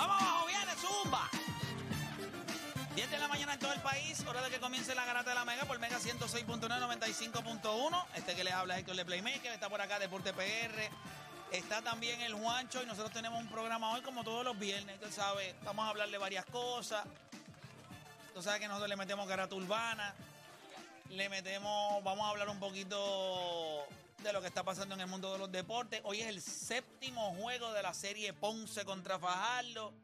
Vamos abajo, viene, zumba. 10 de la mañana en todo el país, hora de que comience la garata de la Mega por Mega 106.9, 95.1. Este que les habla es Héctor de Playmaker, está por acá Deporte PR. Está también el Juancho y nosotros tenemos un programa hoy como todos los viernes, tú sabes, vamos a hablarle varias cosas. Tú sabes que nosotros le metemos garata urbana, le metemos, vamos a hablar un poquito de lo que está pasando en el mundo de los deportes. Hoy es el séptimo juego de la serie Ponce contra Fajardo.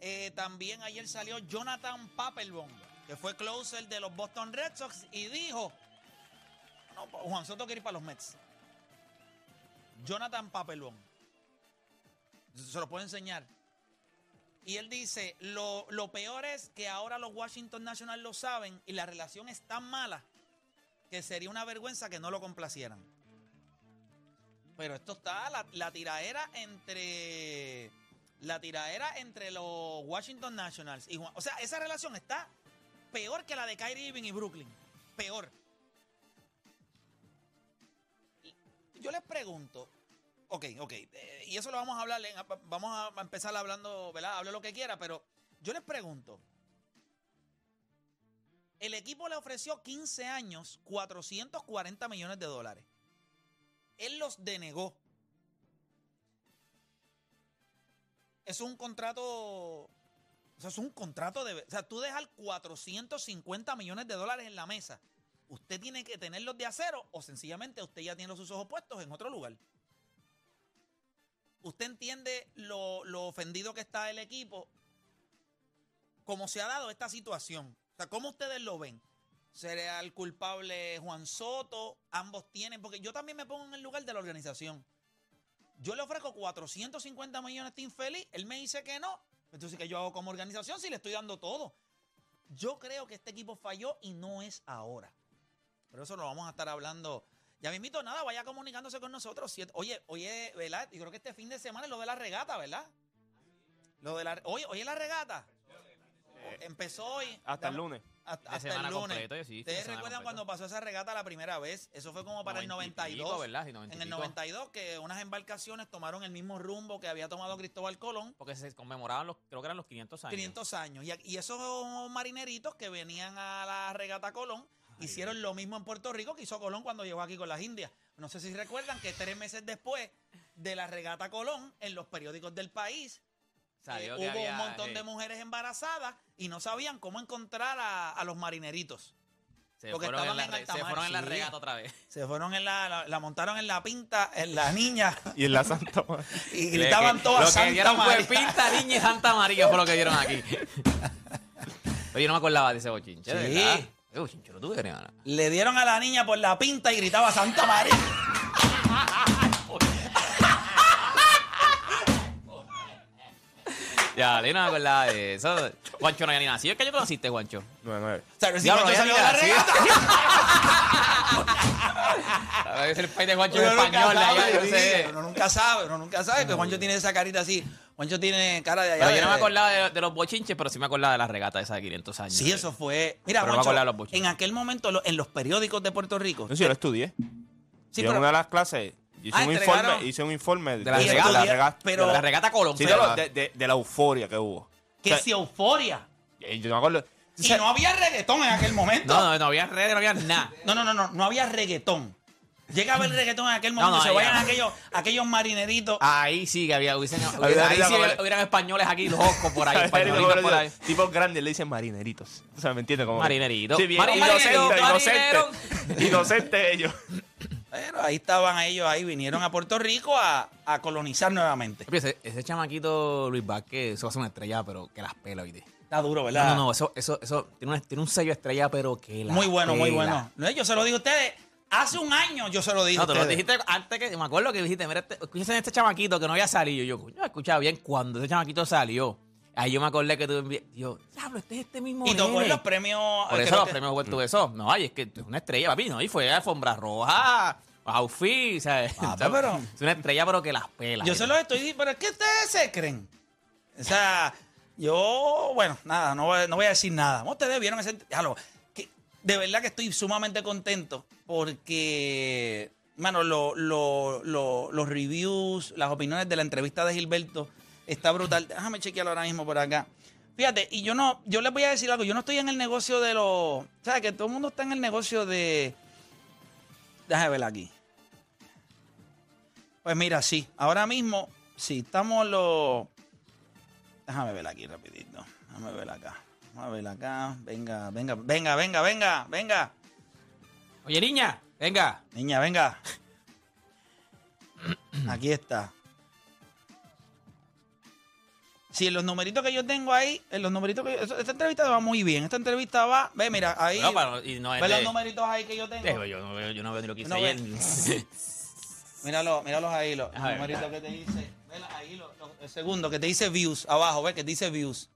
Eh, también ayer salió Jonathan Papelbon, que fue closer de los Boston Red Sox, y dijo: no, Juan Soto quiere ir para los Mets. Jonathan Papelbon. Se lo puedo enseñar. Y él dice: lo, lo peor es que ahora los Washington Nationals lo saben y la relación es tan mala que sería una vergüenza que no lo complacieran. Pero esto está, la, la tiraera entre la tiradera entre los Washington Nationals y Juan, o sea, esa relación está peor que la de Kyrie Irving y Brooklyn. Peor. Yo les pregunto, ok, ok, eh, y eso lo vamos a hablar, vamos a empezar hablando, ¿verdad? Hable lo que quiera, pero yo les pregunto, el equipo le ofreció 15 años, 440 millones de dólares. Él los denegó. Es un contrato. O sea, es un contrato de. O sea, tú dejas 450 millones de dólares en la mesa. Usted tiene que tenerlos de acero o sencillamente usted ya tiene sus ojos puestos en otro lugar. Usted entiende lo, lo ofendido que está el equipo, cómo se ha dado esta situación. O sea, ¿cómo ustedes lo ven? ¿Sería el culpable Juan Soto? Ambos tienen, porque yo también me pongo en el lugar de la organización. Yo le ofrezco 450 millones a este infeliz, él me dice que no. Entonces, ¿qué yo hago como organización si le estoy dando todo? Yo creo que este equipo falló y no es ahora. Pero eso lo vamos a estar hablando. Ya me invito, nada, vaya comunicándose con nosotros. Oye, oye, ¿verdad? Yo creo que este fin de semana es lo de la regata, ¿verdad? Lo de la, oye, oye la regata. Empezó hoy. Hasta el lunes. Hasta, el lunes. completo, sí, ¿Ustedes recuerdan completo. cuando pasó esa regata la primera vez? Eso fue como para el 90 y 92. pico, ¿verdad? Sí, 90 y En el pico. 92 que unas embarcaciones tomaron el mismo rumbo que había tomado Cristóbal Colón. Porque se conmemoraban los, creo que eran los 500 años. 500 años. Y, y esos marineritos que venían a la regata Colón hicieron lo mismo en Puerto Rico que hizo Colón cuando llegó aquí con las Indias. No sé si recuerdan que tres meses después de la regata Colón, en los periódicos del país, Salió eh, que hubo había, un montón eh, de mujeres embarazadas y no sabían cómo encontrar a, a los marineritos. Se porque fueron, en estaban la, en alta se mar, fueron en la sí. regata otra vez. Se fueron en la, la, la montaron en la pinta, en la niña, Y en la Santa María. y gritaban Que- todas Lo que Santa dieron fue pinta, niña y Santa María fue lo que dieron aquí. Pero yo no me acordaba de ese bochinche, Sí. lo tuve, nada. Le dieron a la niña por la pinta y gritaba Santa María. Ya, yo no me acordaba de eso. Juancho no había ni nacido. ¿Es que yo conociste, Juancho? 9-9. O sea, si Diablo, Juancho no salió de la regata. Es el país de Juancho en Uno nunca español de allá, sabe, yo no sí, sé. Uno nunca sabe, uno nunca sabe que Juancho tiene esa carita así. Juancho tiene cara de allá. Pero yo no de- me acordaba de, de los bochinches, pero sí me acordaba de la regata esa de 500 años. Sí, eso fue. Mira, Pero no me Juancho, acordaba de los bochinches. en aquel momento lo- en los periódicos de Puerto Rico. No sé, yo lo estudié. Sí, yo en pero- una de las clases hice, Ah, un, informe, hice un informe de, la de regata. la regata. Pero- De la regata Colón. Sí, se de, lo- llama. de- de- de la euforia que hubo. que O sea, si euforia. y yo no me acuerdo. Y no había reggaetón en aquel momento. No, no, no había redes, no había nada. No, no, no, no, no había reggaetón. Llega a haber reggaetón en aquel No, momento. no, se ahí vayan ya. aquellos, aquellos marineritos. Ahí sí que había, hubiesen, ahí sí hubieran españoles aquí, locos por ahí, Tipo españolitos por ahí. Tipos grandes le dicen marineritos. O sea, ¿me entiendes? Como Marineritos. Sí, bien inocente, inocente. Inocente ellos. Pero ahí estaban ellos, ahí vinieron a Puerto Rico a, a colonizar nuevamente. Ese, ese chamaquito Luis Vázquez, eso va a ser una estrella, pero que las pela, oíste. Está duro, ¿verdad? no, no, eso, eso, eso tiene, una- tiene un sello estrella, pero que la Muy bueno, muy bueno. No, yo se lo digo a ustedes. Hace un año yo se lo dije No, a te lo ustedes. dijiste antes que, me acuerdo que dijiste, mira, este, escúchese este chamaquito que no había salido. Yo, coño, escuchaba bien cuando ese chamaquito salió. Ahí yo me acordé que tú envié, yo, diablo, este es este mismo Y tocó en nene". los premios. Por eso creo los premios Juventud, eso. No, ay, es que es una estrella, papi, ¿no? Y fue alfombra roja, outfit, ¿sabes? Papi, pero- Es una estrella, pero que las pela. Yo se los estoy diciendo, pero es que ustedes se creen. O sea, yo, bueno, nada, no voy, no voy a decir nada. Ustedes vieron ese. déjalo, que de verdad que estoy sumamente contento porque, mano, lo- lo- lo- los reviews, las opiniones de la entrevista de Gilberto está brutal. Déjame chequearlo ahora mismo por acá. Fíjate, y yo no, yo les voy a decir algo, yo no estoy en el negocio de los. ¿Sabes? Que todo el mundo está en el negocio de. Déjame ver aquí. Pues mira, sí, ahora mismo, sí, estamos los. Déjame ver aquí rapidito. Déjame ver acá. Déjame ver acá. Venga, venga, venga, venga, venga, venga. Oye, niña, venga. Niña, venga. Aquí está. Sí, en los numeritos que yo tengo ahí, en los numeritos que yo- esta entrevista va muy bien. Esta entrevista va, ve, mira, ahí. No, y no es ve los numeritos ahí que yo tengo. Yo, no veo, yo no veo ni lo que hice No ayer. Míralo, míralos ahí, los numeritos que te dice. Vela ahí, lo- lo- el segundo, que te dice views, abajo, ve, que dice views.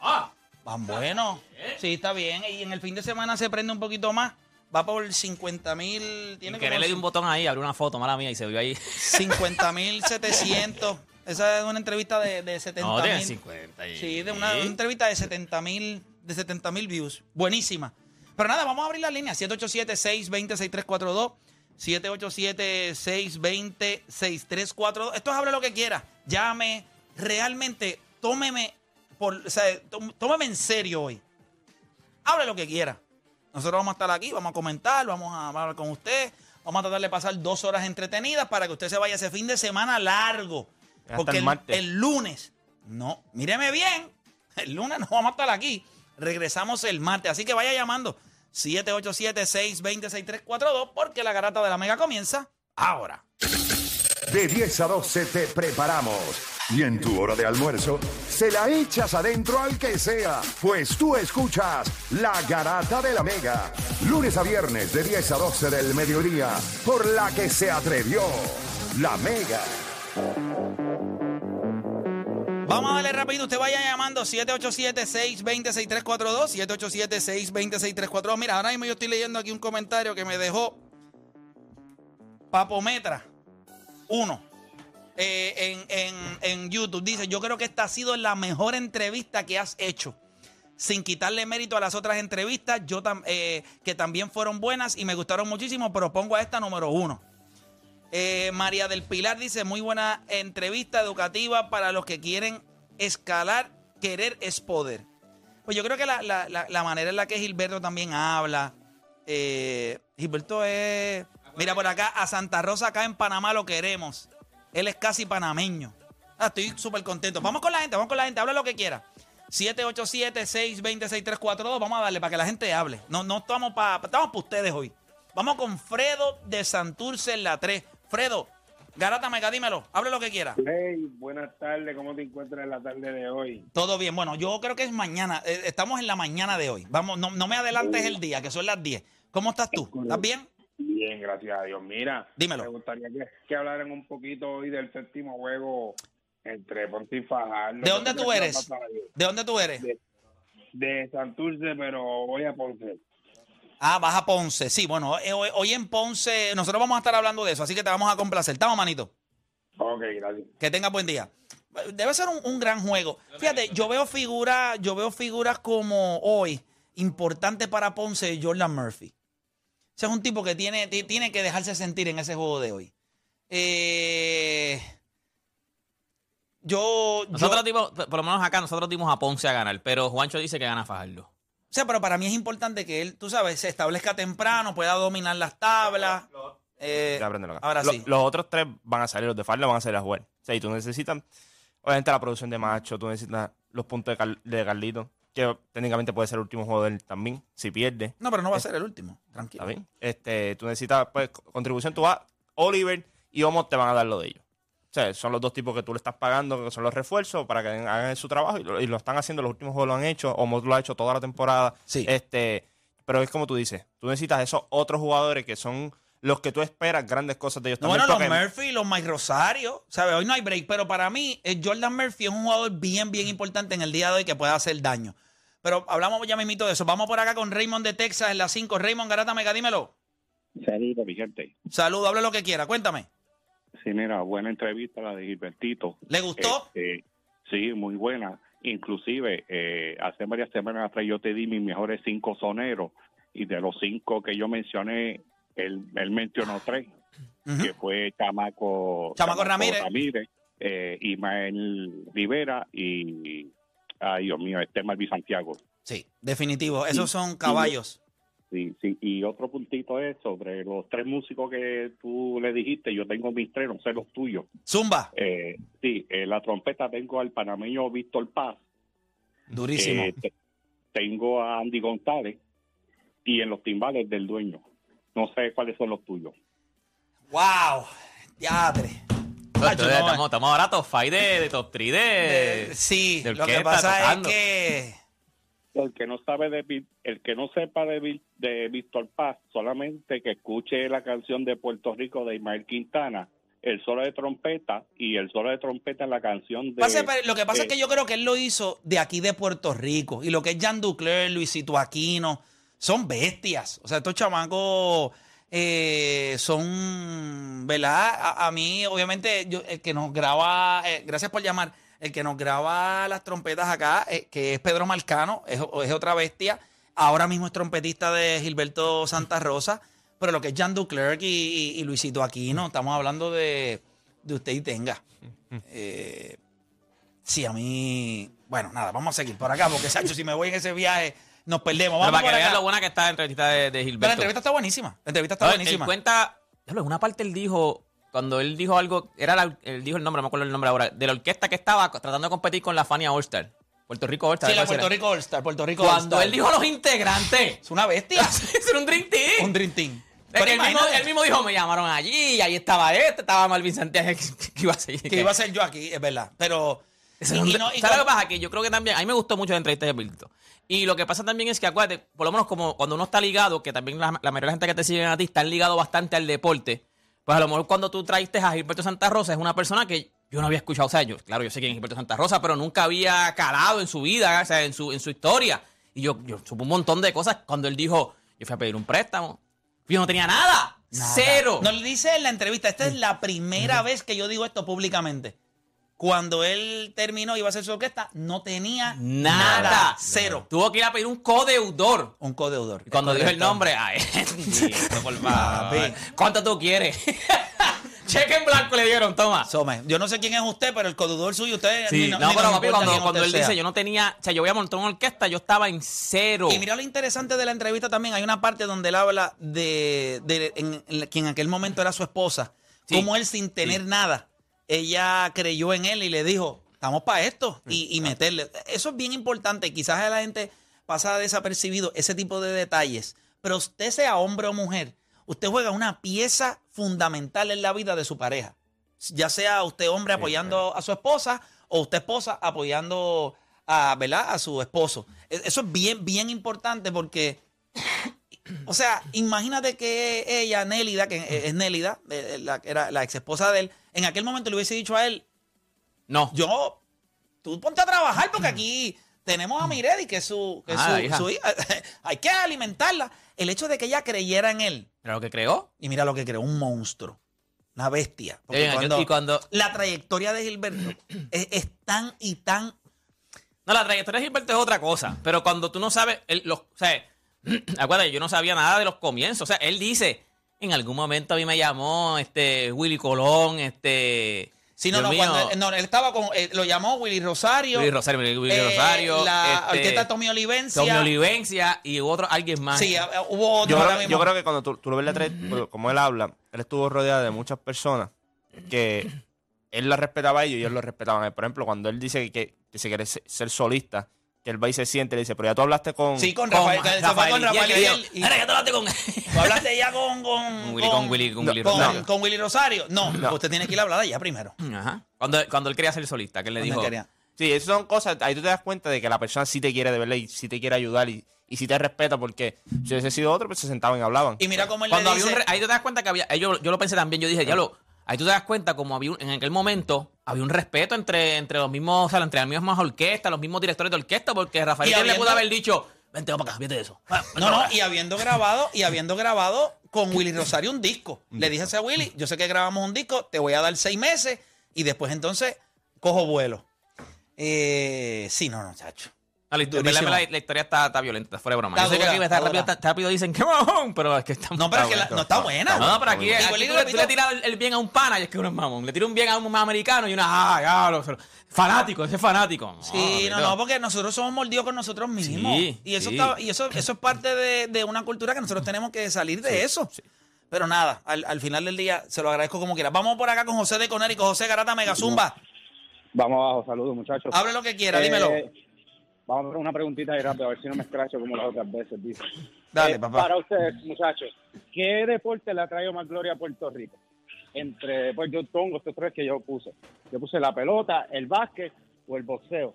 ah, Van buenos. Sí, está bien. Y en el fin de semana se prende un poquito más. Va por 50 mil. querer le di un botón ahí, abrió una foto, mala mía, y se vio ahí. 50 mil 700. Esa es una entrevista de, de 70 No, mil. 50. y- Sí, de una, una entrevista de 70 mil de 70 mil views. Buenísima. Pero nada, vamos a abrir la línea. 787-620-6342. 787-620-6342. Esto es hable lo que quiera. Llame. Realmente, tómeme, por, o sea, tó- tómeme en serio hoy. Hable lo que quiera. Nosotros vamos a estar aquí, vamos a comentar, vamos a hablar con usted. Vamos a tratar de pasar dos horas entretenidas para que usted se vaya ese fin de semana largo. Hasta Porque el martes. el lunes, no, míreme bien, el lunes no vamos a estar aquí. Regresamos el martes. Así que vaya llamando 787-620-6342 porque la garata de la mega comienza ahora. De 10 a 12 te preparamos. Y en tu hora de almuerzo, se la echas adentro al que sea, pues tú escuchas La Garata de la Mega. Lunes a viernes de 10 a 12 del mediodía, por la que se atrevió La Mega. Vamos a darle rápido. Usted vaya llamando 787-620-6342. 787-620-6342. Mira, ahora mismo yo estoy leyendo aquí un comentario que me dejó Papometra 1 eh, en, en- en YouTube. Dice: Yo creo que esta ha sido la mejor entrevista que has hecho. Sin quitarle mérito a las otras entrevistas, yo eh, que también fueron buenas y me gustaron muchísimo, pero pongo a esta número uno. Eh, María del Pilar dice, muy buena entrevista educativa para los que quieren escalar, querer es poder. Pues yo creo que la, la- la- manera en la que Gilberto también habla, eh, Gilberto es, mira por acá, a Santa Rosa acá en Panamá lo queremos. Él es casi panameño. Ah, estoy súper contento. Vamos con la gente, vamos con la gente, habla lo que quiera. 787-620-6342, vamos a darle para que la gente hable. No, no estamos para, estamos para ustedes hoy. Vamos con Fredo de Santurce en la 3. Fredo, Garata Mega, dímelo, hable lo que quiera. Hey, buenas tardes, ¿cómo te encuentras en la tarde de hoy? Todo bien. Bueno, yo creo que es mañana. eh, estamos en la mañana de hoy. Vamos, no, no me adelantes el día, que son las 10. ¿Cómo estás tú? ¿Estás bien? Bien, gracias a Dios. Mira, Dímelo. me gustaría que, que hablaran un poquito hoy del séptimo juego entre Ponte y Fajardo. ¿De dónde ¿Qué tú eres? ¿De dónde tú eres? De, de Santurce, pero voy a Ponce. Ah, vas a Ponce. Sí, bueno, eh, hoy, hoy en Ponce nosotros vamos a estar hablando de eso, así que te vamos a complacer. Estamos, manito. Ok, gracias. Que tengas buen día. Debe ser un, un gran juego. Fíjate, yo veo figuras, yo veo figuras como hoy, importantes para Ponce, Jordan Murphy. Ese es un tipo que tiene, ti- tiene que dejarse sentir en ese juego de hoy. Eh, yo, yo- Nosotros dimos, por lo menos acá, nosotros dimos a Ponce a ganar, pero Juancho dice que gana Fajardo. O sea, pero para mí es importante que él, tú sabes, se establezca temprano, pueda dominar las tablas. Eh, ahora Lo- sí. Los otros tres van a salir, los de Farla van a salir a jugar. O sea, y tú necesitas, obviamente, la producción de Macho, tú necesitas los puntos de, Car- de Carlito, que técnicamente puede ser el último juego de él también, si pierde. no, pero no va a ser el último. Tranquilo. Está bien. Este, tú necesitas, pues, co- contribución, tú vas, Oliver y Omos te van a dar lo de ellos. O sea, son los dos tipos que tú le estás pagando, que son los refuerzos para que hagan su trabajo y lo, y lo están haciendo, los últimos juegos lo han hecho, Omos lo ha hecho toda la temporada. Sí. Este, pero es como tú dices, tú necesitas esos otros jugadores que son los que tú esperas grandes cosas de ellos No, también. bueno, los porque- Murphy, los Mike Rosario, ¿sabes? Hoy no hay break, pero para mí, eh, Jordan Murphy es un jugador bien, bien importante en el día de hoy que puede hacer daño. Pero hablamos ya mismito de eso. Vamos por acá con Raymond de Texas en la 5. Raymond Garata Mega, dímelo. Saludos, mi gente. Saludos, hable lo que quiera, cuéntame. Sí, mira, buena entrevista la de Gilbertito. ¿Le gustó? Este, sí, muy buena. Inclusive, eh, hace varias semanas atrás yo te di mis mejores cinco soneros y de los cinco que yo mencioné, él, él mencionó tres, que fue Chamaco, Chamaco Ramírez. eh, Ismael Rivera y ay Dios mío, este Marvin Santiago. Sí, definitivo. Esos son caballos. Sí, sí, y otro puntito es sobre los tres músicos que tú le dijiste, yo tengo mis tres, no sé los tuyos. Zumba, Eh, sí, en la trompeta tengo al panameño Víctor Paz, durísimo. eh, te- tengo a Andy González y en los timbales del dueño. No sé cuáles son los tuyos. ¡Wow! Diadre. Entonces, no, estamos, estamos ahora top 5 de, de top 3 de... eh, sí, de lo que pasa tocando. es que... El que no sabe de el que no sepa de, de Víctor Paz, solamente que escuche la canción de Puerto Rico de Ismael Quintana, el solo de trompeta y el solo de trompeta en la canción de lo que pasa es que yo creo que él lo hizo de aquí de Puerto Rico. Y lo que es Jan Ducler, Luisito Aquino, son bestias. O sea, estos chamacos eh, son, ¿verdad? A, a mí, obviamente, yo, el que nos graba, eh, gracias por llamar, el que nos graba las trompetas acá, eh, que es Pedro Marcano, es, es otra bestia. Ahora mismo es trompetista de Gilberto Santa Rosa. Pero lo que es Jan Duclerc y, y- y Luisito Aquino, estamos hablando de, de usted y tenga. Eh, Sí, a mí. Bueno, nada, vamos a seguir por acá, porque Sacho, si me voy en ese viaje, nos perdemos. Pero para que vean lo buena que está la entrevista de, de Pero Gilberto. la entrevista está buenísima. La entrevista está buenísima. Él cuenta, en una parte él dijo, cuando él dijo algo, era la- él dijo el nombre, no me acuerdo el nombre ahora, de la orquesta que estaba tratando de competir con la Fania All Star. Puerto Rico All Star. sí, la Puerto. Rico All Star, Puerto Rico Cuando All él dijo los integrantes. Es una bestia. es un dream team. un Dream Team. Pero él, mismo, él mismo dijo, me llamaron allí, y ahí estaba este, estaba Malvin Santiago, que, que iba a seguir. que iba a ser yo aquí, es verdad. Pero. Y- y no- y ¿Sabes lo que pasa? Que yo creo que también, a mí me gustó mucho la entrevista de Gilberto. Y lo que pasa también es que, acuérdate, por lo menos como cuando uno está ligado, que también la, la mayoría de la gente que te sigue a ti están ligado bastante al deporte, pues a lo mejor cuando tú traiste a Gilberto Santa Rosa es una persona que yo no había escuchado, o sea, yo, claro, yo sé quién es Gilberto Santa Rosa, pero nunca había calado en su vida, o sea, en su, en su historia. Y yo, yo supe un montón de cosas cuando él dijo, yo fui a pedir un préstamo, yo no tenía nada, Nada. cero. Nos lo dice en la entrevista. Esta es la primera vez que yo digo esto públicamente. Cuando él terminó y iba a hacer su orquesta, no tenía Nada. nada. Cero. Tuvo que ir a pedir un codeudor. Un codeudor. Y cuando dijo el nombre, ay, bendito, por favor. ¿Cuánto tú quieres? Cheque en blanco le dieron, toma. Yo no sé quién es usted, pero el codeudor suyo, usted Sí, ni- no, ni pero papi, cuando, cuando él dice, yo no tenía, o sea, yo voy a montar una orquesta, yo estaba en cero. Y mira lo interesante de la entrevista también, hay una parte donde él habla de, de en, en la- que en aquel momento era su esposa, Sí. como él sin tener nada, ella creyó en él y le dijo, estamos para esto y, y meterle. Eso es bien importante, quizás a la gente pasa desapercibido ese tipo de detalles, pero usted sea hombre o mujer, usted juega una pieza fundamental en la vida de su pareja, ya sea usted hombre apoyando a su esposa o usted esposa apoyando a, ¿verdad? a su esposo. E- Eso es bien, bien importante porque, o sea, imagínate que ella, Nélida, que es Nélida, eh, la, que era la ex esposa de él, en aquel momento le hubiese dicho a él, No. yo, tú ponte a trabajar porque aquí tenemos a Miredi, que es su, que Ah, su- la hija. su hija. Hay que alimentarla. El hecho de que ella creyera en él, Pero lo que creó. y mira lo que creó, un monstruo, una bestia. Porque Oye, cuando- y cuando. la trayectoria de Gilberto es, es tan y tan. No, la trayectoria de Gilberto es otra cosa. Pero cuando tú no sabes. los, o sea, acuérdate, yo no sabía nada de los comienzos. O sea, él dice. En algún momento a mí me llamó este Willy Colón, este. Sí, no, Dios no, mío, cuando él, no, él estaba con. eh, lo llamó Willy Rosario. Willy Rosario, Willy, eh, Rosario. La este, orquesta Tommy Olivencia. Tommy Olivencia y otro, alguien más. Sí, eh, hubo otro Yo creo, mismo. yo creo que cuando tú, tú lo ves la tres, como él habla, él estuvo rodeado de muchas personas que él la respetaba a ellos y ellos lo respetaban a él. Por ejemplo, cuando él dice que, que se quiere se- ser solista, que él va y se siente y le dice, pero ya tú hablaste con... Sí, con Con Rafael. que se fue con Rafael Itiel, Itiel, que y- dijo, "Ahora, ya tú hablaste con ¿Tú hablaste ya con. Con, Con Willy- con Willy- con Willy con- Rosario. con Willy Rosario. No, No. usted tiene que ir a hablar allá primero. Ajá. Cuando, cuando él quería ser solista, que él le Cuando dijo. él quería. Sí, esas son cosas, ahí tú te das cuenta de que la persona sí te quiere de verdad y sí te quiere ayudar y, y sí te respeta porque si hubiese sido otro, pues se sentaban y hablaban. Y mira cómo él Cuando le había dice. un re- ahí tú te das cuenta que había. Yo, yo lo pensé también, yo dije, ya lo. Ahí tú te das cuenta como había un- en aquel momento había un respeto entre, entre los mismos, o sea, entre las mismas orquestas, los mismos directores de orquesta, porque Rafael Itiel le habiendo- pudo haber dicho, vente para acá, de eso. Ah, No, no, acá". y habiendo grabado, y habiendo grabado con Willy Rosario un disco. Le dije a Willy, yo sé que grabamos un disco, te voy a dar seis meses y después entonces cojo vuelo. Eh, sí, no, no, chacho. No, la, histo- Durísimo. la- la- la historia está, está violenta, fuera de broma. Está Yo sé que aquí está está rápido, rápido dicen que mamón, pero es que está No, pero es que la- no está buena. No, no, pero aquí, tú, le- tú le tiras el, el bien a un pana y es que uno es mamón. Le tira un bien a un americano y una, ah, ya, lo- lo- fanático, ese es fanático. Sí, no, no, porque nosotros somos mordidos con nosotros mismos. Sí, y eso sí. está- y eso, eso es parte de, de una cultura que nosotros tenemos que salir de eso. Pero nada, al, al final del día se lo agradezco como quiera. Vamos por acá con José de Conérico, José Garata Megazumba. Vamos abajo, saludos muchachos. Hable lo que quiera, Eh, dímelo. Vamos a hacer una preguntita ahí rápido, a ver si no me escracho como las otras veces, dice. Dale, Eh, papá. Para ustedes, muchachos, ¿qué deporte le ha traído más gloria a Puerto Rico? Entre, pues yo pongo estos tres que yo puse. Yo puse la pelota, el básquet o el boxeo.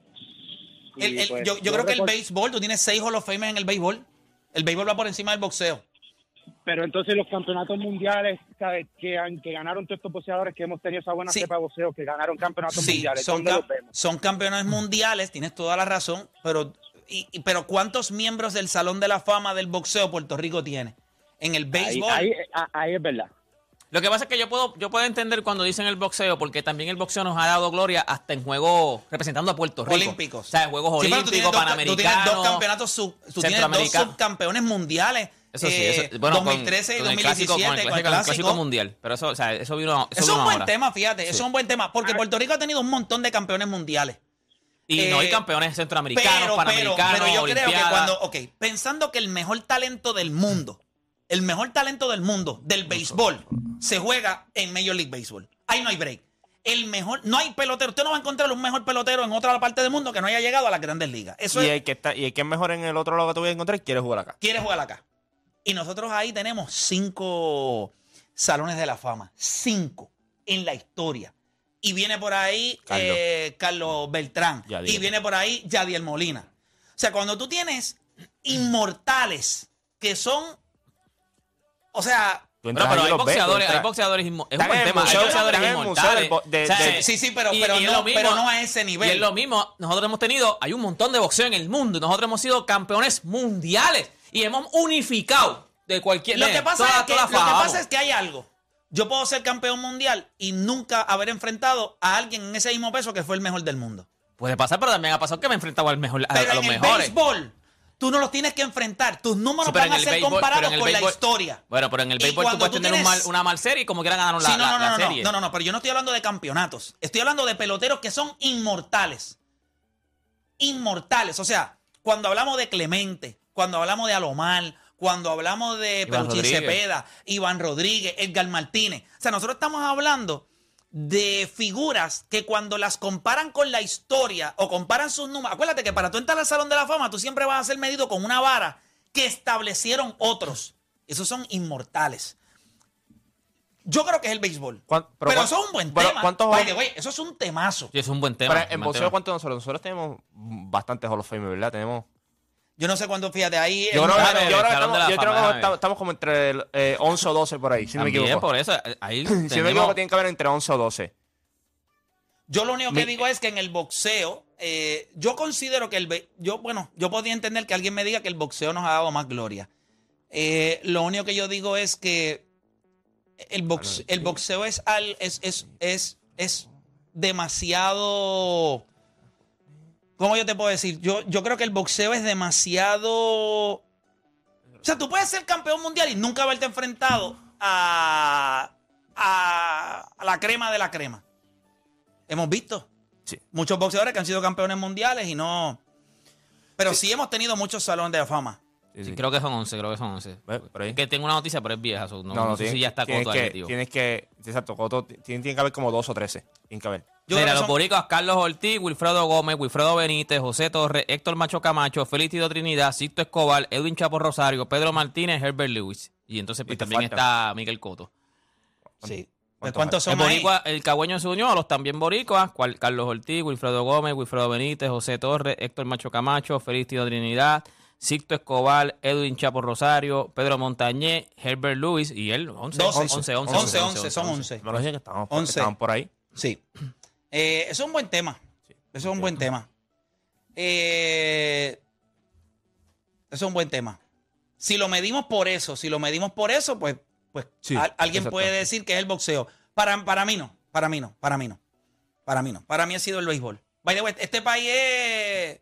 Y, El- el- pues, yo, yo creo que el béisbol, tú tienes seis Hall of Fame en el béisbol. El béisbol va por encima del boxeo. Pero entonces los campeonatos mundiales, ¿sabes? Que, que ganaron todos estos boxeadores que hemos tenido esa buena Sí. cepa de boxeo, que ganaron campeonatos Sí, mundiales. son, ¿Dónde cam- los vemos? son campeones mundiales, tienes toda la razón, pero, y- y- pero ¿cuántos miembros del Salón de la Fama del boxeo Puerto Rico tiene? En el béisbol. ahí, ah, ahí es verdad. Lo que pasa es que yo puedo, yo puedo entender cuando dicen el boxeo, porque también el boxeo nos ha dado gloria hasta en juegos representando a Puerto Rico. Olímpicos. O sea, en Juegos Sí, pero tú tienes Olímpicos, dos- Tú tienes Panamericanos. dos campeonatos, sub, tú tienes dos subcampeones mundiales. Eso sí, eh, eso, bueno, con- 2013 y con el 2017 clásico, con el con el clásico, con el clásico. clásico mundial. Pero eso, o sea, eso vino, eso Eso es un buen ahora. tema, fíjate, eso es un buen tema, porque Puerto Rico ha tenido un montón de campeones mundiales. Y no hay Eh, campeones centroamericanos, Pero, pero, panamericanos, pero yo creo que cuando, ok, pensando que el mejor talento del mundo, el mejor talento del mundo del béisbol se juega en Major League Baseball. Ahí no hay break. El mejor, no hay pelotero. Usted no va a encontrar un mejor pelotero en otra parte del mundo que no haya llegado a las grandes ligas. Eso Y es, el, que está, y el que es mejor en el otro lado que te voy a encontrar quiere jugar acá. quiere jugar acá. Y nosotros ahí tenemos cinco salones de la fama. Cinco en la historia. Y viene por ahí Carlos. eh, Carlos Beltrán. Yadiel. Y viene por ahí Yadiel Molina. O sea, cuando tú tienes inmortales que son. O sea. Pero, pero hay ves, boxeadores, hay boxeadores Es un buen tema. Hay museo- boxeadores el museo inmortales. del bo- de- O sea, de- Sí, sí, pero, y- pero, y no, mismo- pero no a ese nivel. Y es lo mismo, nosotros hemos tenido, hay un montón de boxeo en el mundo y nosotros hemos sido campeones mundiales y hemos unificado de cualquier Lo que pasa, toda- es que, toda lo que pasa es que hay algo. Yo puedo ser campeón mundial y nunca haber enfrentado a alguien en ese mismo peso que fue el mejor del mundo. Puede pasar, pero también ha pasado que me he enfrentado al mejor, a, Pero a los en el mejores. béisbol, tú no los tienes que enfrentar. Tus números Sí, van a ser béisbol- comparados con la béisbol- historia. Bueno, pero en el béisbol tú puedes tú tener un mal- una mal serie y como quieran ganaron la, Sí, no, la- no, la no, no, serie. no, no, no, pero yo no estoy hablando de campeonatos. Estoy hablando de peloteros que son inmortales. Inmortales. O sea, cuando hablamos de Clemente, cuando hablamos de Alomar, cuando hablamos de Iván Peruchín Rodríguez. Cepeda, Iván Rodríguez, Edgar Martínez. O sea, nosotros estamos hablando de figuras que cuando las comparan con la historia o comparan sus números, acuérdate que para tú entrar al Salón de la Fama, tú siempre vas a ser medido con una vara que establecieron otros. Esos son inmortales. Yo creo que es el béisbol. ¿Cuán- Pero, pero eso es un buen pero tema. ¿cuántos- way, eso es un temazo. Sí, es un buen tema. Pero en boxeo. ¿cuántos nosotros? Nosotros tenemos bastantes Hall of Fame, ¿verdad? Tenemos. Yo no sé cuándo, fíjate, ahí. Yo creo, que, yo creo estamos, creo que como entre el, eh, 11 o 12 por ahí, si no me También, equivoco. por eso, eh, ahí Si no me tenemos- equivoco, tienen que haber entre 11 o 12. Yo lo único que Mi- digo es que en el boxeo, eh, yo considero que el. Yo, bueno, yo podía entender que alguien me diga que el boxeo nos ha dado más gloria. Eh, lo único que yo digo es que el, box- el boxeo es, al, es, es, es, es demasiado. ¿Cómo yo te puedo decir? Yo, yo creo que el boxeo es demasiado. O sea, tú puedes ser campeón mundial y nunca haberte enfrentado a, a, a la crema de la crema. Hemos visto Sí. muchos boxeadores que han sido campeones mundiales y no. Pero sí, hemos tenido muchos salones de la fama. Sí, Sí, sí. creo que son 11, creo que son 11. Ve, por ahí. Es que tengo una noticia, pero es vieja. so, no, No, no, sé si ya está Coto ahí. Tienes que, exacto, Coto, tiene, tiene que haber como 2 o 13. Tiene que haber. Yo Mira, los son- boricuas, Carlos Ortiz, Wilfredo Gómez, Wilfredo Benítez, José Torres, Héctor Macho Camacho, Félix Tido Trinidad, Sisto Escobar, Edwin Chapo Rosario, Pedro Martínez, Herbert Lewis. Y entonces pues, Y también está Miguel Coto. Sí. ¿Cuántos ¿Cuántos El, son ahí? boricua, el cagüeño se unió a los también boricuas, Carlos Ortiz, Wilfredo Gómez, Wilfredo Benítez, José Torres, Héctor Macho Camacho, Félix Tido Trinidad, Sixto Escobar, Edwin Chapo Rosario, Pedro Montañé, Herbert Lewis y él, 11, 12. 11, 11, 11, 11, son 11. Me lo dicen que estaban, que 11. estaban por ahí. Sí. Eh, eso es un buen tema. Eso es un buen tema. Eh, eso es un buen tema. Si lo medimos por eso, si lo medimos por eso, pues, pues Sí, al- alguien puede decir que es el boxeo. Para, para mí no, para mí no, para mí no. Para mí no. Para mí ha sido el béisbol. By the way, este país es-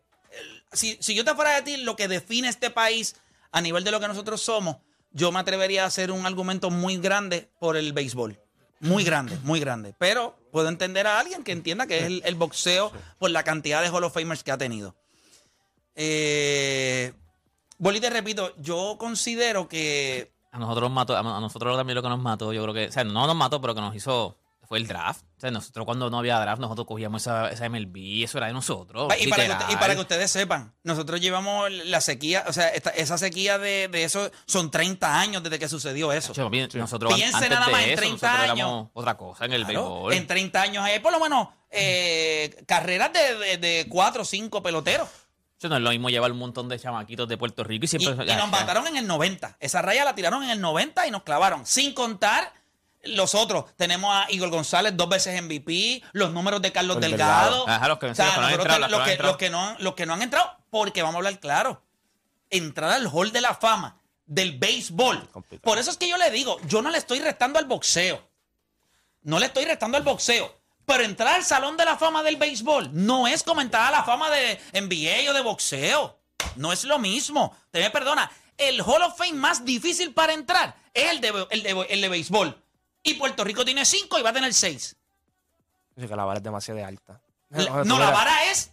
si, si yo te fuera a decir lo que define este país a nivel de lo que nosotros somos, yo me atrevería a hacer un argumento muy grande por el béisbol. Muy grande, muy grande. Pero puedo entender a alguien que entienda que es el, el boxeo por la cantidad de Hall of Famers que ha tenido. Eh, vuelvo y te repito, yo considero que A nosotros nos mató, a a nosotros también lo que nos mató, yo creo que, o sea, no nos mató, pero que nos hizo fue el draft. O sea, nosotros cuando no había draft, nosotros cogíamos esa, esa MLB, eso era de nosotros. Pa- Y para, que, literal. usted- y para que ustedes sepan, nosotros llevamos la sequía, o sea, esta- esa sequía de, de eso son 30 años desde que sucedió eso. Pi- Nosotros Piense antes nada de más en eso, 30 nosotros años. otra cosa en el Claro, béisbol. en 30 años hay por lo menos eh, carreras de, de, de 4 o 5 peloteros. Eso no es lo mismo llevar un montón de chamaquitos de Puerto Rico y Y, siempre... y nos mataron en el 90. Esa raya la tiraron en el 90 y nos clavaron. Sin contar los otros. Tenemos a Igor González dos veces MVP, los números de Carlos El Delgado. Los que- no han entrado, porque vamos a hablar claro. Entrar al Hall de la Fama del béisbol. Por eso es que yo le digo, yo no le estoy restando al boxeo. No le estoy restando al boxeo. Pero entrar al Salón de la Fama del béisbol no es a la fama de NBA o de boxeo. No es lo mismo. Te me perdona. El Hall of Fame más difícil para entrar es el de, el de, el de béisbol. Y Puerto Rico tiene cinco y va a tener seis. Dice que la vara es demasiado alta. La- no, la vara es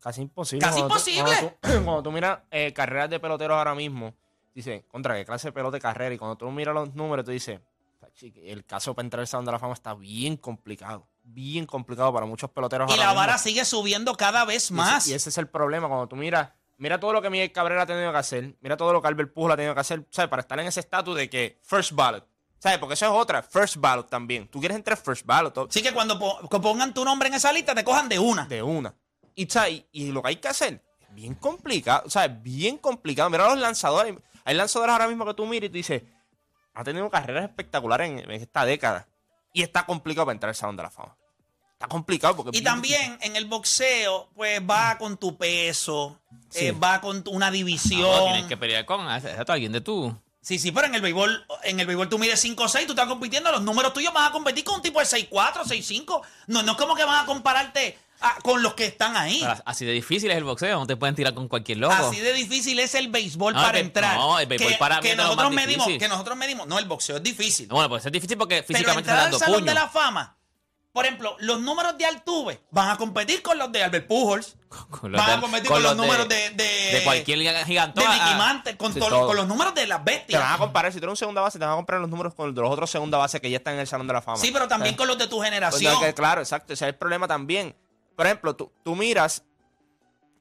Casi imposible. Casi Cuando tú- imposible. Cuando tú, cuando tú miras eh, carreras de peloteros ahora mismo, dice, contra qué clase de pelota de carrera. Y cuando tú miras los números, tú dices, "Tachi, el caso para entrar al Salón de la Fama está bien complicado. Bien complicado para muchos peloteros Y ahora la mismo. vara sigue subiendo cada vez Y ese- más. Y ese, es el problema. Cuando tú miras, mira todo lo que Miguel Cabrera ha tenido que hacer, mira todo lo que Albert Pujols ha tenido que hacer, ¿sabes? Para estar en ese estatus de que first ballot. ¿Sabes? Porque eso es otra, first ballot también. Tú quieres entrar first ballot todo- Así que cuando po- que pongan tu nombre en esa lista, te cojan de una. de una. Y, ¿sabes? y, y lo que hay que hacer es bien complicado. O sea, es bien complicado. Mira los lanzadores. Hay lanzadores ahora mismo que tú miras y tú dices, ha tenido carreras espectaculares en, en esta década. Y está complicado para entrar al Salón de la Fama. Está complicado porque... es Y bien también en el boxeo, pues va con tu peso, Sí. eh, va con tu- una división. No, tienes que pelear con exacto, alguien de tú. Sí, sí, pero en el béisbol, en el béisbol tú mides 5-6, tú estás compitiendo, los números tuyos vas a competir con un tipo de 6-4, 6-5. No, no es como que van a compararte ah, con los que están ahí. Pero así de difícil es el boxeo, no te pueden tirar con cualquier loco. Así de difícil es el béisbol No, para el entrar. no, el béisbol que, para mí que lo nosotros medimos, difícil. que nosotros medimos, no, el boxeo es difícil. Bueno, pues es difícil porque Pero físicamente entrar estás al Salón puño. de la Fama, por ejemplo, los números de Altuve van a competir con los de Albert Pujols, Con los van a de- competir con, los, números de, de, de cualquier gigante. de Mickey Mantle, con, Sí, todo- todo. con los números de las Te bestias. van a comparar, si tú eres un segunda base, te van a comparar los números con los de los otros segunda base que ya están en el Salón de la Fama. Sí, pero también Eh, con los de tu pues, generación. no, que claro, exacto. Ese es el problema también. Por ejemplo, tú, tú miras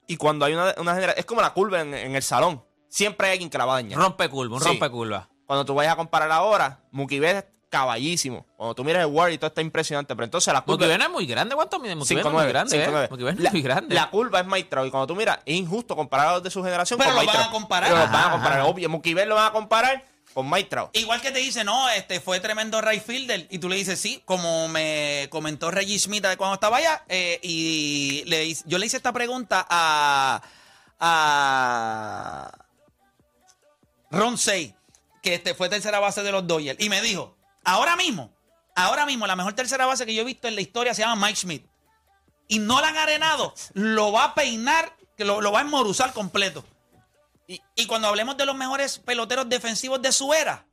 y cuando hay una, una generación... Es como la curva en, en el salón. Siempre hay alguien que la va a dañar. Rompe curva, un Sí. rompe curva. Cuando tú vayas a comparar ahora, Mookie Betts caballísimo. Cuando tú miras el War y todo está impresionante. Pero entonces la curva... No es muy grande. ¿Cuánto mide Mookie Betts? 5'9", No es muy grande, ¿eh? 5'9". Mookie Betts no la, es muy grande. la curva es Trout. Y cuando tú miras, es injusto comparar a los de su generación Pero con lo Mike van a comparar. Pero los van a comparar. ajá. Obvio, lo van a comparar con Mike Trout. Igual que te dice, no, este fue tremendo right fielder. Y tú le dices, sí, como me comentó Reggie Smith de cuando estaba allá. eh, y le, yo le hice esta pregunta a, a Ron Say, que este fue tercera base de los Dodgers. Y me dijo, ahora mismo, ahora mismo, la mejor tercera base que yo he visto en la historia se llama Mike Smith. Y no la han arenado, lo va a peinar, que lo, lo va a enmoruzar completo. Y, y cuando hablemos de los mejores peloteros defensivos de su era,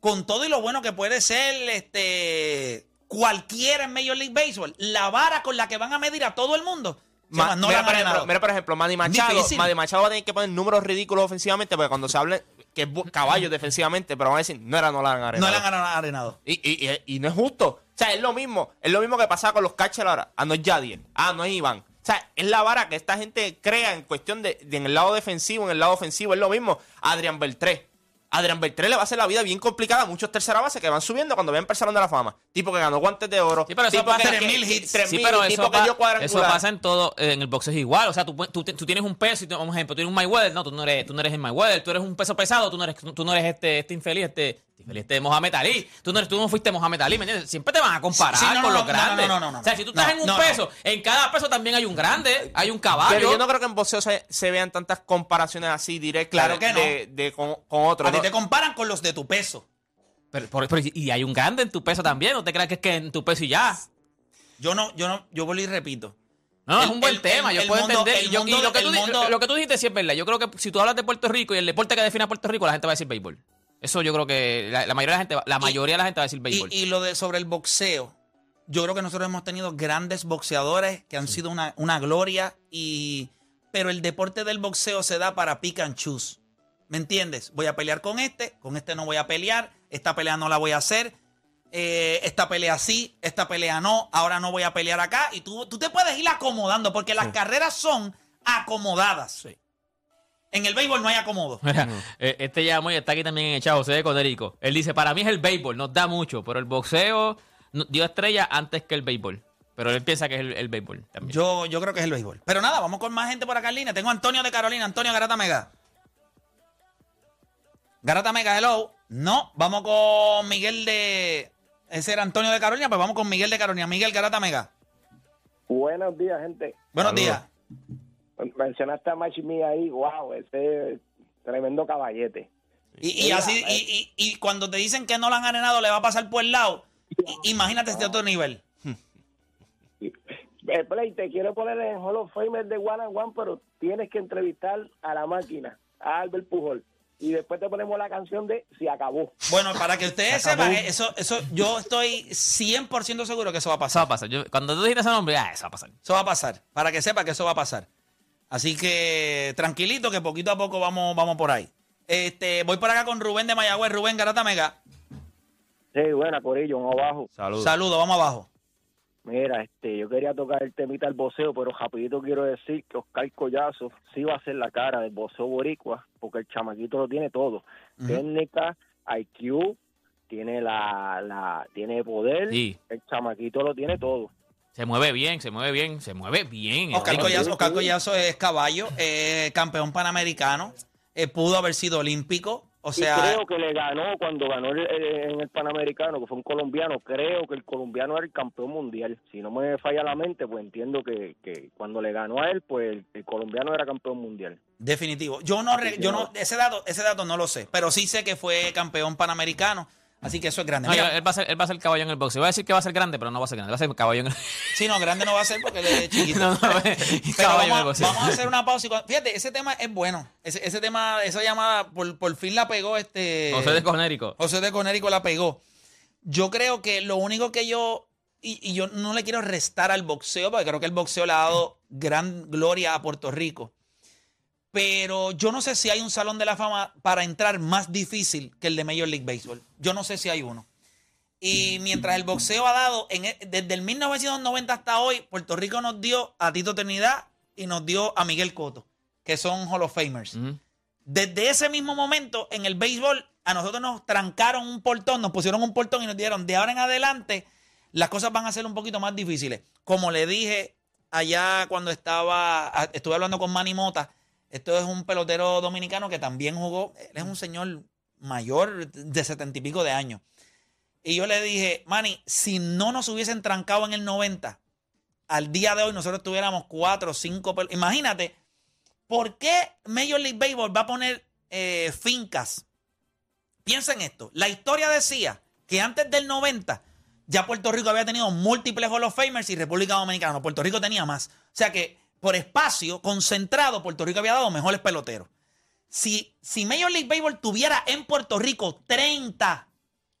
con todo y lo bueno que puede ser este cualquiera en Major League Baseball, la vara con la que van a medir a todo el mundo, Ma- no mira, por ejemplo, mira, por ejemplo, Manny Machado. Manny Machado va a tener que poner números ridículos ofensivamente porque cuando se hable que es caballo defensivamente, pero van a decir, no era, no la han no arenado. la han arenado. Y, y, y- y no es justo. O sea, es lo mismo. Es lo mismo que pasaba con los catchers ahora. Ah, no es Yadier. Ah, no es Iván. O sea, es la vara que esta gente crea en cuestión de, de en el lado defensivo, en el lado ofensivo. Es lo mismo. Adrián Beltré. Adrián Beltré le va a hacer la vida bien complicada a muchos tercera base que van subiendo cuando ven el Salón de la Fama. Tipo que ganó guantes de oro. Sí, pero eso tipo pasa- que, 3.000 hits. 3.000, Sí, pero tipo eso, que cuadrangular. eso pasa en todo, en el boxeo es igual. O sea, tú, pu- tú, tú tienes un peso y tú, un ejemplo, tú eres un Mayweather, no, tú no eres, tú no eres el Mayweather, tú eres un peso pesado, tú no eres, tú no eres este, este infeliz, este, este este Mohamed Ali. Tú no, tú no fuiste Mohamed Ali, ¿me entiendes? Siempre te van a comparar Sí, sí, no, con no, los grandes. no, no, no, o sea, si tú estás no, en un no, no. peso, en cada peso también hay un grande, hay un caballo. Pero yo no creo que en boxeo se, se vean tantas comparaciones así directas Claro que no. de, de- con, con otros. A ti te comparan con los de tu peso. Pero- por- pero- y hay un grande en tu peso también, no te creas que es que en tu peso y ya. Yo no, yo no, yo vuelvo y repito. No, es un buen el- tema, el- yo el puedo mundo- entender. Y yo- y mundo- lo, que tú, mundo- lo que tú dijiste sí es verdad. Yo creo que si tú hablas de Puerto Rico y el deporte que define a Puerto Rico, la gente va a decir béisbol. Eso yo creo que la, la mayoría de la gente, la mayoría de la gente va a decir béisbol. Y, y lo de sobre el boxeo, yo creo que nosotros hemos tenido grandes boxeadores que han sido una, una gloria, y, pero el deporte del boxeo se da para pick and choose. ¿Me entiendes? Voy a pelear con este, con este no voy a pelear, esta pelea no la voy a hacer, eh, esta pelea sí, esta pelea no, ahora no voy a pelear acá, y tú, tú te puedes ir acomodando, porque las carreras son acomodadas. En el béisbol no hay acomodo. Mira, eh, este llamó y está aquí también en el chat, José de Conérico. Él dice, para mí es el béisbol, nos da mucho, pero el boxeo dio estrella antes que el béisbol. Pero él piensa que es el, el béisbol también. Yo, yo creo que es el béisbol. Pero nada, vamos con más gente por acá en línea. Tengo a Antonio de Carolina. Antonio Garata Mega. Garata Mega, hello. No, vamos con Miguel de. Ese era Antonio de Carolina, pues vamos con Miguel de Carolina. Miguel Garata Mega. Buenos días, gente. Buenos Saludos. días. Mencionaste a Machimi ahí, wow, ese tremendo caballete. Y, y así, y, y- y cuando te dicen que no lo han arenado, le va a pasar por el lado. Imagínate este otro nivel. Eh, Play, te quiero poner en Hall of Fame de One and One, pero tienes que entrevistar a la máquina, a Albert Pujol. Y después te ponemos la canción de Se acabó. Bueno, para que ustedes sepan, eh, eso, eso, yo estoy 100% seguro que eso va a Eso pasar. va a pasar. Yo- cuando tú dijiste ese nombre, ah, eso va a pasar. Eso va a pasar. Para que sepa que eso va a pasar. Así que tranquilito que poquito a poco vamos, vamos por ahí. Este, voy por acá con Rubén de Mayagüez. Rubén Garata Mega. Sí, buena, Corillo, un abajo. Saludos. Saludos, vamos abajo. Mira, este, yo quería tocar el temita del boceo, pero rapidito quiero decir que Oscar Collazo sí va a ser la cara del boceo boricua, porque el chamaquito lo tiene todo. Técnica, IQ, tiene la, la, tiene poder, Sí. el chamaquito lo tiene todo. Se mueve bien, se mueve bien, se mueve bien. Oscar Collazo, Oscar. Collazo es caballo, eh, campeón panamericano. eh, pudo haber sido olímpico. O y sea, creo que le ganó cuando ganó el- el- en el Panamericano, que fue un colombiano. Creo que el colombiano era el campeón mundial. Si no me falla la mente, pues entiendo que, que cuando le ganó a él, pues el, el colombiano era campeón mundial. definitivo. Yo no, re- yo no, ese dato, ese dato no lo sé, pero sí sé que fue campeón panamericano. Así que eso es grande. No, Mira, él, va a ser, él va a ser caballo en el boxeo. Voy a decir que va a ser grande, pero no va a ser grande. Va a ser caballo en el Sí, no, grande no va a ser porque él es chiquito. No, no, Pero caballo en el vamos, a- boxeo. vamos a hacer una pausa. y cuando- fíjate, ese tema es bueno. Ese, ese tema, esa llamada, por, por fin la pegó este. José de Conérico. José de Conérico la pegó. Yo creo que lo único que yo. Y, y yo no le quiero restar al boxeo, porque creo que el boxeo le ha dado gran gloria a Puerto Rico. Pero yo no sé si hay un salón de la fama para entrar más difícil que el de Major League Baseball. Yo no sé si hay uno. Y mientras el boxeo ha dado, en e- desde el 1990 hasta hoy, Puerto Rico nos dio a Tito Trinidad y nos dio a Miguel Coto, que son Hall of Famers. Desde ese mismo momento, en el béisbol, a nosotros nos trancaron un portón, nos pusieron un portón y nos dijeron, de ahora en adelante, las cosas van a ser un poquito más difíciles. Como le dije allá cuando estaba, estuve hablando con Manny Mota, esto es un pelotero dominicano que también jugó, él es un señor mayor de setenta y pico de años. Y yo le dije, Manny, si no nos hubiesen trancado en el 90, al día de hoy nosotros tuviéramos cuatro o cinco. Imagínate, ¿por qué Major League Baseball va a poner eh, fincas? Piensa en esto. La historia decía que antes del 90 ya Puerto Rico había tenido múltiples Hall of Famers y República Dominicana. Puerto Rico tenía más. O sea que por espacio concentrado, Puerto Rico había dado mejores peloteros. Si, si Major League Baseball tuviera en Puerto Rico 30,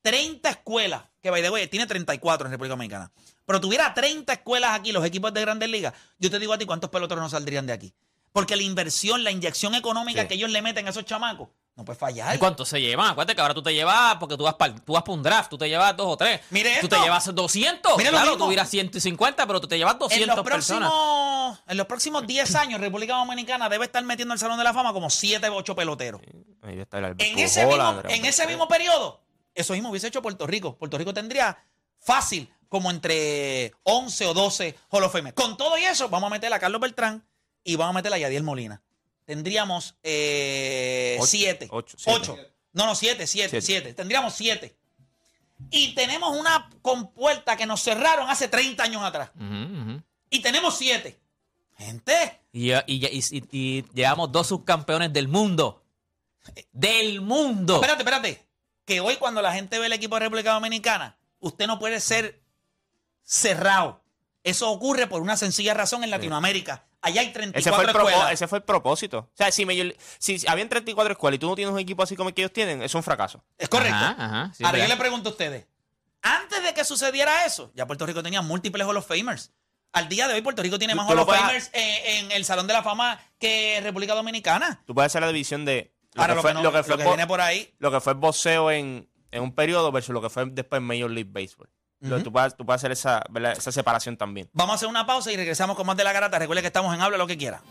30 escuelas, que by the way, tiene 34 en República Dominicana, pero tuviera 30 escuelas aquí, los equipos de grandes ligas, yo te digo a ti cuántos peloteros no saldrían de aquí. Porque la inversión, la inyección económica Sí. que ellos le meten a esos chamacos, no puede fallar. ¿Y cuánto se llevan? Acuérdate que ahora tú te llevas, porque tú vas para tú vas pa un draft, tú te llevas dos o tres. Mire Tú esto. te llevas 200. Mire lo claro, mismo. tú irás 150, pero tú te llevas en 200 los, personas. próximos, en los próximos 10 años, República Dominicana debe estar metiendo al Salón de la Fama como 7 o 8 peloteros. Ahí está el En ese, mismo, en ese mismo periodo, eso mismo hubiese hecho Puerto Rico. Puerto Rico tendría fácil como entre 11 o 12 Hall of. Con todo y eso, vamos a meter a Carlos Beltrán y vamos a meter a Yadiel Molina. Tendríamos 7. Ocho, siete. ocho, siete. Ocho. No, no, 7, 7, Siete. 7. Tendríamos 7. Y tenemos una compuerta que nos cerraron hace 30 años atrás. Y tenemos 7. Gente, y- y- y llevamos dos subcampeones del mundo. Del mundo. Espérate, espérate. Que hoy cuando la gente ve el equipo de República Dominicana, usted no puede ser cerrado. Eso ocurre por una sencilla razón en Latinoamérica. Allá hay 34 Ese fue, el propo- escuelas. ese fue el propósito. O sea, si, Major- si habían 34 escuelas y tú no tienes un equipo así como el que ellos tienen, es un fracaso. Es correcto. Ajá, ajá, sí, Ahora yo le pregunto a ustedes, antes de que sucediera eso, ya Puerto Rico tenía múltiples Hall of Famers. Al día de hoy Puerto Rico tiene más Hall of Famers en, en el Salón de la Fama que República Dominicana. Tú puedes hacer la división de lo Ahora que lo fue, que, no- lo que fue lo que bo- viene por ahí, lo que fue el boxeo en, en un periodo versus lo que fue después en Major League Baseball. Ujú. tú, puedes, tú puedes hacer esa, esa separación también. vamos a hacer una pausa y regresamos con más de la garata. Recuerde que estamos en Habla lo que quiera.